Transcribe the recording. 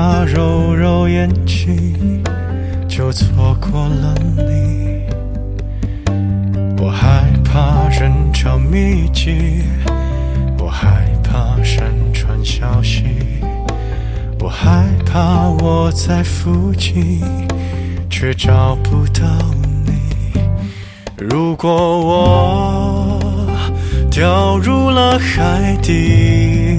怕揉揉眼睛就错过了你，我害怕人潮密集，我害怕山川消息，我害怕我在附近却找不到你。如果我掉入了海底，